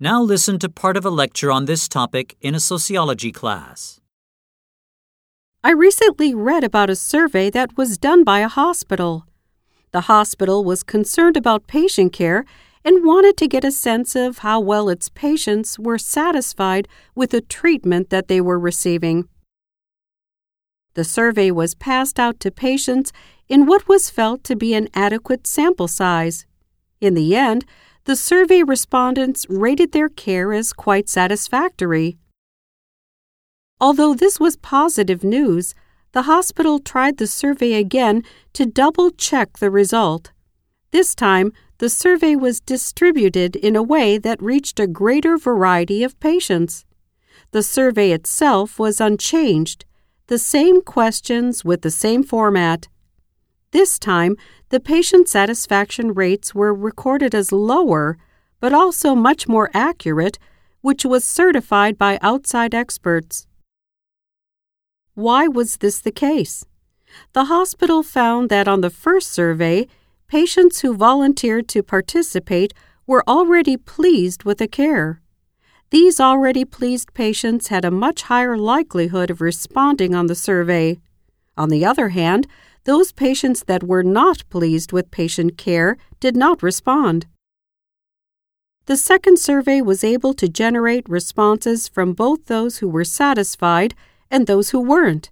Now listen to part of a lecture on this topic in a sociology class. I recently read about a survey that was done by a hospital. The hospital was concerned about patient care and wanted to get a sense of how well its patients were satisfied with the treatment that they were receiving. The survey was passed out to patients in what was felt to be an adequate sample size. In the end, the survey respondents rated their care as quite satisfactory. Although this was positive news, the hospital tried the survey again to double check the result. This time, the survey was distributed in a way that reached a greater variety of patients. The survey itself was unchanged, the same questions with the same format. This time, the patient satisfaction rates were recorded as lower, but also much more accurate, which was certified by outside experts. Why was this the case? The hospital found that on the first survey, patients who volunteered to participate were already pleased with the care. These already pleased patients had a much higher likelihood of responding on the survey. On the other hand, those patients that were not pleased with patient care did not respond. The second survey was able to generate responses from both those who were satisfied and those who weren't.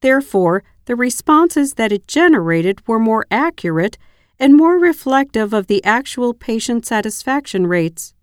Therefore, the responses that it generated were more accurate and more reflective of the actual patient satisfaction rates.